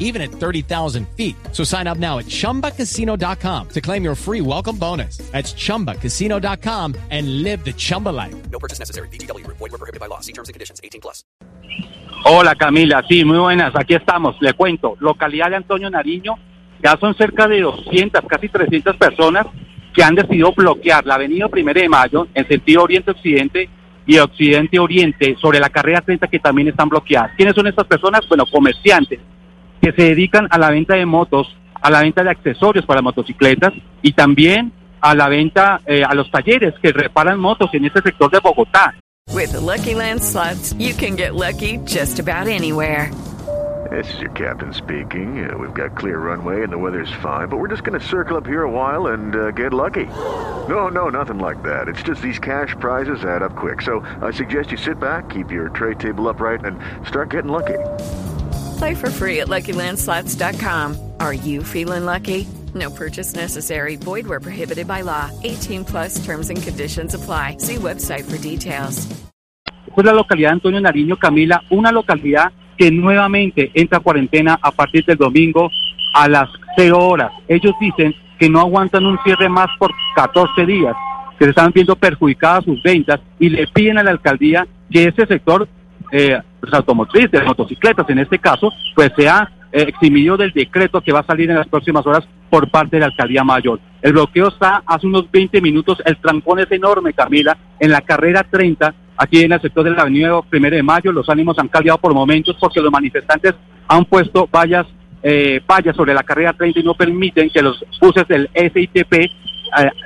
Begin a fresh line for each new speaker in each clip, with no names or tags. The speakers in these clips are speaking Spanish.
even at 30,000 feet. So sign up now at chumbacasino.com to claim your free welcome bonus. That's chumbacasino.com and live the Chumba life.
No purchase necessary. BGW. Void were prohibited by law. See terms and conditions. 18 plus.
Hola Camila, sí, muy buenas, aquí estamos, le cuento, localidad de Antonio Nariño, ya son cerca de 200, casi 300 personas que han decidido bloquear la avenida Primera de Mayo en sentido oriente-occidente y occidente-oriente sobre la carrera 30 que también están bloqueadas. ¿Quiénes son estas personas? Bueno, comerciantes que se dedican a la venta de motos, a la venta de accesorios para motocicletas y también a la venta, eh, a los talleres que reparan motos en este sector de Bogotá.
With the Lucky Land slots, you can get lucky just about anywhere.
This is your captain speaking. Uh, we've got clear runway and the weather's fine, but we're just going to circle up here a while and uh, get lucky. No, no, nothing like that. It's just these cash prizes add up quick. So I suggest you sit back, keep your tray table upright, and start getting lucky.
Play for free at LuckyLandSlots.com. Are you feeling lucky? No purchase necessary. Void where prohibited by law. 18 plus terms and conditions apply. See website for details.
Esta es la localidad Antonio Nariño, Camila, una localidad que nuevamente entra a cuarentena a partir del domingo a las 0 horas. Ellos dicen que no aguantan un cierre más por 14 días, que se están viendo perjudicadas sus ventas y le piden a la alcaldía que ese sector eh, automotriz, de motocicletas en este caso, pues sea eh, eximido del decreto que va a salir en las próximas horas por parte de la alcaldía mayor. El bloqueo está hace unos 20 minutos, el trancón es enorme, Camila, en la carrera 30, aquí en el sector de la avenida Primero de Mayo, los ánimos han cambiado por momentos porque los manifestantes han puesto vallas, eh, vallas sobre la carrera 30 y no permiten que los buses del SITP eh,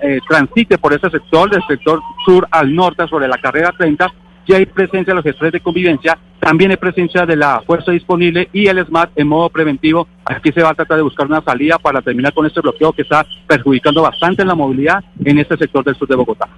eh, transite por ese sector, del sector sur al norte sobre la carrera 30, ya hay presencia de los gestores de convivencia, también hay presencia de la fuerza disponible y el SMAT en modo preventivo. Aquí se va a tratar de buscar una salida para terminar con este bloqueo que está perjudicando bastante la movilidad en este sector del sur de Bogotá.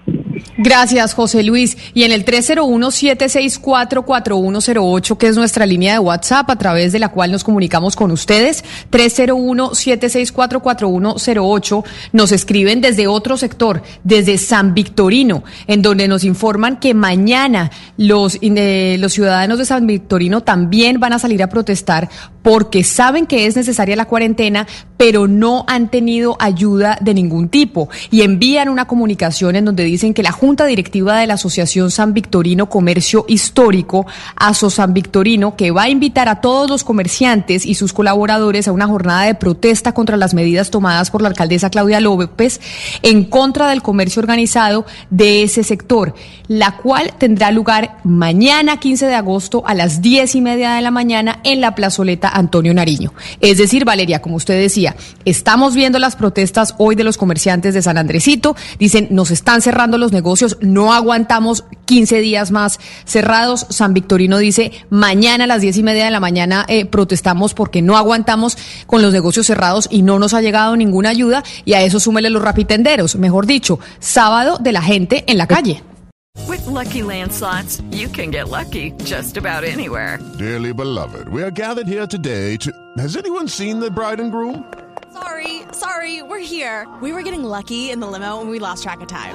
Gracias, José Luis. Y en el 301-764-4108, que es nuestra línea de WhatsApp a través de la cual nos comunicamos con ustedes, 301-764-4108, nos escriben desde otro sector, desde San Victorino, en donde nos informan que mañana los, eh, los ciudadanos de San Victorino también van a salir a protestar porque saben que es necesaria la cuarentena, pero no han tenido ayuda de ningún tipo. Y envían una comunicación en donde dicen que la Junta Directiva de la Asociación San Victorino Comercio Histórico, ASO San Victorino, que va a invitar a todos los comerciantes y sus colaboradores a una jornada de protesta contra las medidas tomadas por la alcaldesa Claudia López en contra del comercio organizado de ese sector, la cual tendrá lugar mañana 15 de agosto a las 10 y media de la mañana en la plazoleta Antonio Nariño. Es decir, Valeria, como usted decía, estamos viendo las protestas hoy de los comerciantes de San Andresito. Dicen, nos están cerrando los negocios, no aguantamos 15 días más cerrados. San Victorino dice, mañana a las 10 y media de la mañana eh, protestamos porque no aguantamos con los negocios cerrados y no nos ha llegado ninguna ayuda. Y a eso súmele los rapitenderos, mejor dicho, sábado de la gente en la calle.
With Lucky Land slots, you can get lucky just about anywhere.
Dearly beloved, we are gathered here today to. Has anyone seen the bride and groom?
Sorry, sorry, we're here. We were getting lucky in the limo and we lost track of time.